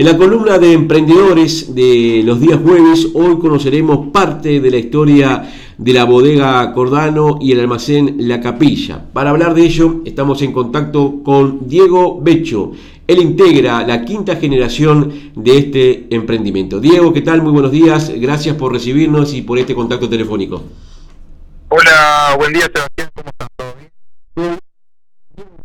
En la columna de emprendedores de los días jueves, hoy conoceremos parte de la historia de la bodega Cordano y el almacén La Capilla. Para hablar de ello, estamos en contacto con Diego Becho. Él integra la quinta generación de este emprendimiento. Diego, ¿qué tal? Muy buenos días. Gracias por recibirnos y por este contacto telefónico. Hola, buen día, Sebastián. ¿Cómo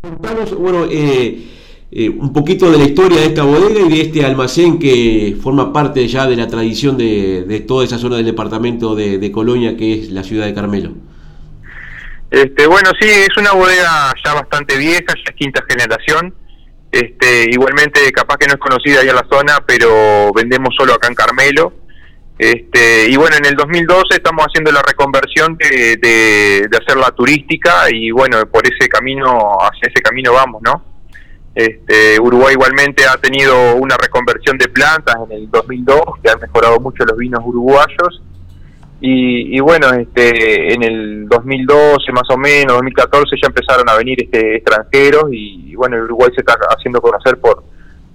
estás? bueno, eh, eh, un poquito de la historia de esta bodega y de este almacén que forma parte ya de la tradición de, toda esa zona del departamento de, Colonia que es la ciudad de Carmelo. Este, bueno, sí, es una bodega ya bastante vieja, ya quinta generación. Este, igualmente, capaz que no es conocida ya la zona, pero vendemos solo acá en Carmelo. Este, y bueno, en el 2012 estamos haciendo la reconversión de, de, de hacerla turística y bueno, por ese camino, hacia ese camino vamos, ¿no? Este, Uruguay igualmente ha tenido una reconversión de plantas en el 2002, que han mejorado mucho los vinos uruguayos. Y, bueno, este, en el 2012 más o menos, 2014 ya empezaron a venir este, extranjeros y, bueno, Uruguay se está haciendo conocer por,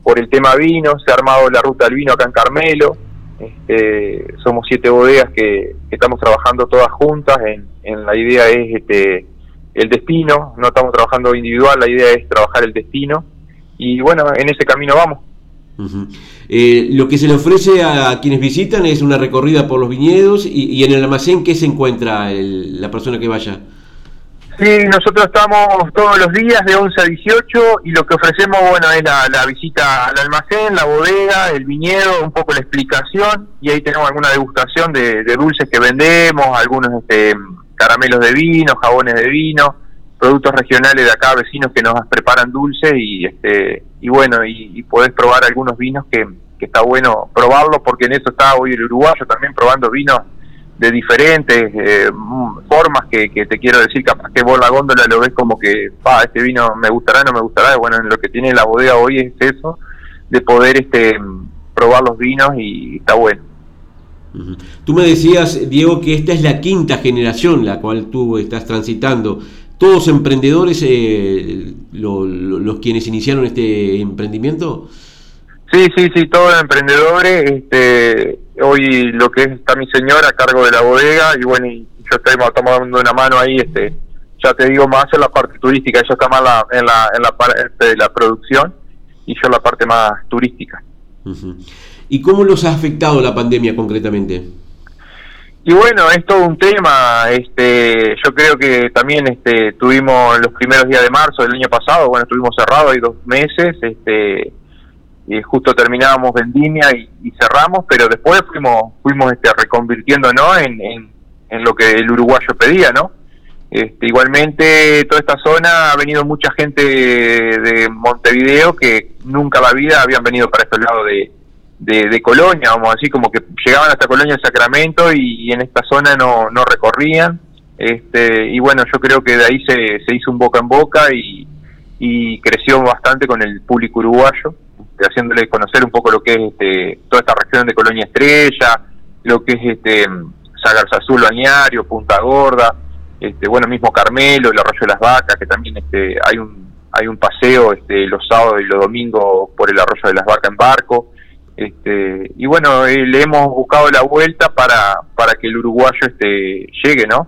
por el tema vino, se ha armado la ruta del vino acá en Carmelo. Este, somos siete bodegas que, estamos trabajando todas juntas. En, en la idea es este, el destino, no estamos trabajando individual, la idea es trabajar el destino. Y bueno, en ese camino vamos. Eh, lo que se le ofrece a quienes visitan es una recorrida por los viñedos y, en el almacén, ¿qué se encuentra la persona que vaya? Sí, nosotros estamos todos los días de 11 a 18 y lo que ofrecemos, bueno, es la, visita al almacén, la bodega, el viñedo, un poco la explicación y ahí tenemos alguna degustación de, dulces que vendemos, algunos este, caramelos de vino, jabones de vino, productos regionales de acá, vecinos que nos preparan dulce y este y bueno, y, podés probar algunos vinos que, está bueno probarlos porque en eso está hoy el uruguayo también probando vinos de diferentes eh, formas que, te quiero decir, capaz que vos la góndola lo ves como que, pa, este vino me gustará, no me gustará, bueno, en lo que tiene la bodega hoy es eso, de poder este probar los vinos y está bueno. Tú me decías, Diego, que esta es la quinta generación la cual tú estás transitando. ¿Todos emprendedores eh, los quienes iniciaron este emprendimiento? Sí, sí, sí, todos emprendedores. Este, hoy lo que es, está mi señora a cargo de la bodega y bueno, y yo estoy tomando una mano ahí, este, ya te digo más en la parte turística, ella está más en la en la parte este, de la producción y yo la parte más turística. ¿Y cómo los ha afectado la pandemia concretamente? Y bueno, es todo un tema. Este, yo creo que también este, tuvimos los primeros días de marzo del año pasado, bueno, estuvimos cerrados ahí dos meses, este, y justo terminábamos vendimia y, cerramos, pero después fuimos, fuimos este, reconvirtiéndonos en, en, en lo que el uruguayo pedía, ¿no? Este, igualmente, toda esta zona ha venido mucha gente de Montevideo que nunca la vida habían venido para este lado de, de, Colonia, vamos a decir, como que llegaban hasta Colonia Sacramento y, en esta zona no, no recorrían. Este, y bueno, yo creo que de ahí se, se hizo un boca en boca y, y creció bastante con el público uruguayo, este, haciéndole conocer un poco lo que es este, toda esta región de Colonia Estrella, lo que es este Sagarza Azul, Bañario, Punta Gorda, este, bueno, mismo Carmelo, el Arroyo de las Vacas, que también este, hay un hay un paseo este, los sábados y los domingos por el Arroyo de las Vacas en barco. Este, y bueno, eh, le hemos buscado la vuelta para, para que el uruguayo este, llegue, ¿no?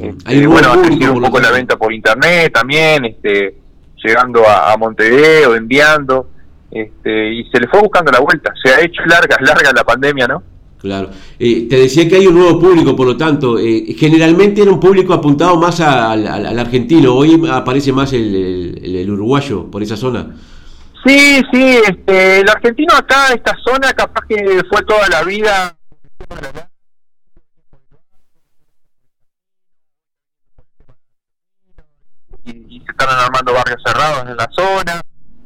Este, bueno, ha crecido un poco la venta por internet también, este, llegando a, Montevideo, enviando, este, y se le fue buscando la vuelta. Se ha hecho larga, larga la pandemia, ¿no? Claro. Eh, te decía que hay un nuevo público, por lo tanto, eh, generalmente era un público apuntado más al, al, argentino, hoy aparece más el, el uruguayo por esa zona. Sí, sí, este, el argentino acá, esta zona, capaz que fue toda la vida. Y, se están armando cerrados en la zona.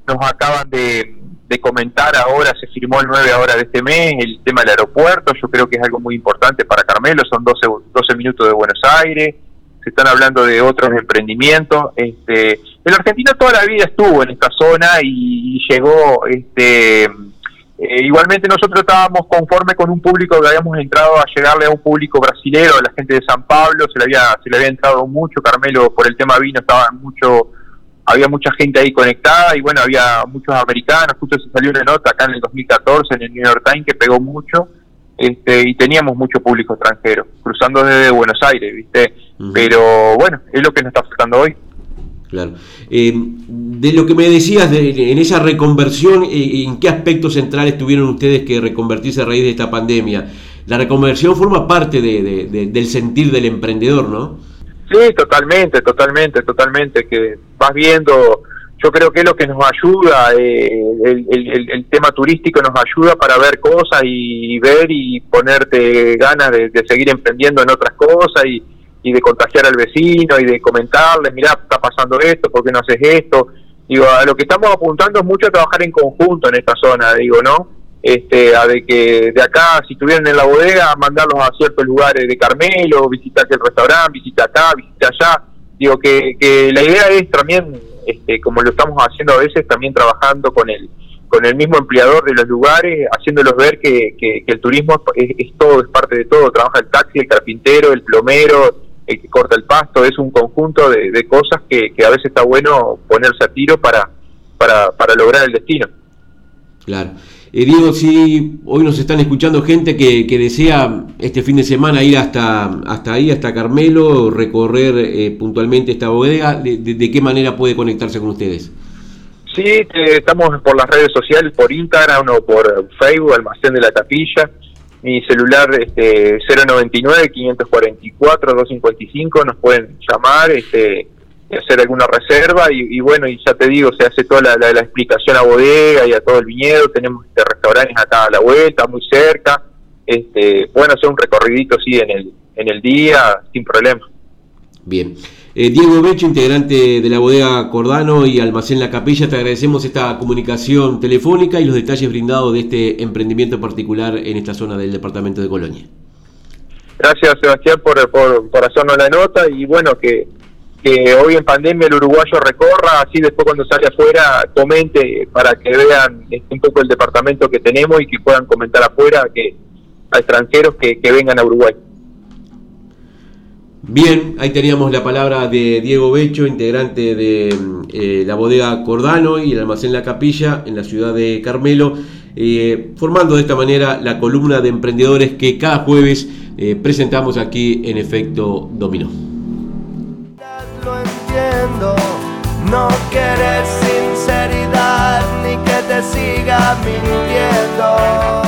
Nos acaban de, de comentar ahora, se firmó el 9 ahora de este mes, el tema del aeropuerto. Yo creo que es algo muy importante para Carmelo, son 12, 12 minutos de Buenos Aires se están hablando de otros emprendimientos. Este, el argentino toda la vida estuvo en esta zona y, llegó, este, eh, igualmente nosotros estábamos conformes con un público que habíamos entrado a llegarle a un público brasilero, a la gente de San Pablo, se le había, se le había entrado mucho, Carmelo por el tema vino estaba mucho había mucha gente ahí conectada y bueno, había muchos americanos, justo se salió una nota acá en el 2014 en el New York Times que pegó mucho este, y teníamos mucho público extranjero, cruzando desde Buenos Aires, ¿viste? Pero bueno, es lo que nos está faltando hoy. Claro. Eh, de lo que me decías de, en esa reconversión, eh, ¿en qué aspectos centrales tuvieron ustedes que reconvertirse a raíz de esta pandemia? La reconversión forma parte de, del sentir del emprendedor, ¿no? Sí, totalmente, totalmente, totalmente, que vas viendo, yo creo que es lo que nos ayuda, eh, el, el, tema turístico nos ayuda para ver cosas y ver y ponerte ganas de, seguir emprendiendo en otras cosas y, y de contagiar al vecino y de comentarle, mira, está pasando esto, ¿por qué no haces esto? Digo, a lo que estamos apuntando es mucho a trabajar en conjunto en esta zona, digo, ¿no? Este, a de que de acá, si estuvieran en la bodega, mandarlos a ciertos lugares de Carmelo, visitar el restaurante, visitar acá, visitar allá. Digo que, que la idea es también, este, como lo estamos haciendo a veces, también trabajando con el con el mismo empleador de los lugares, haciéndolos ver que, que, el turismo es, es, todo, es parte de todo. Trabaja el taxi, el carpintero, el plomero, el que corta el pasto, es un conjunto de, cosas que, a veces está bueno ponerse a tiro para, para, para lograr el destino. Claro. Eh, Diego, si hoy nos están escuchando gente que, desea este fin de semana ir hasta, hasta ahí, hasta Carmelo, recorrer eh, puntualmente esta bodega, de, qué manera puede conectarse con ustedes? Sí, estamos por las redes sociales, por Instagram o por Facebook, Almacén de la Capilla mi celular este 099 544 255 nos pueden llamar este hacer alguna reserva y, bueno y ya te digo se hace toda la, explicación a bodega y a todo el viñedo tenemos este restaurantes acá a la vuelta muy cerca este pueden hacer un recorridito sí en el en el día sin problema bien eh, Diego Becho, integrante de la bodega Cordano y Almacén La Capilla, te agradecemos esta comunicación telefónica y los detalles brindados de este emprendimiento particular en esta zona del departamento de Colonia. Gracias Sebastián por, por, hacernos la nota y bueno, que, que hoy en pandemia el uruguayo recorra, así después cuando sale afuera comente para que vean este, un poco el departamento que tenemos y que puedan comentar afuera que a extranjeros que vengan a Uruguay. Bien, ahí teníamos la palabra de Diego Becho, integrante de eh, la bodega Cordano y el almacén La Capilla en la ciudad de Carmelo, eh, formando de esta manera la columna de emprendedores que cada jueves eh, presentamos aquí en Efecto Dominó. No querer sinceridad ni que te siga mintiendo.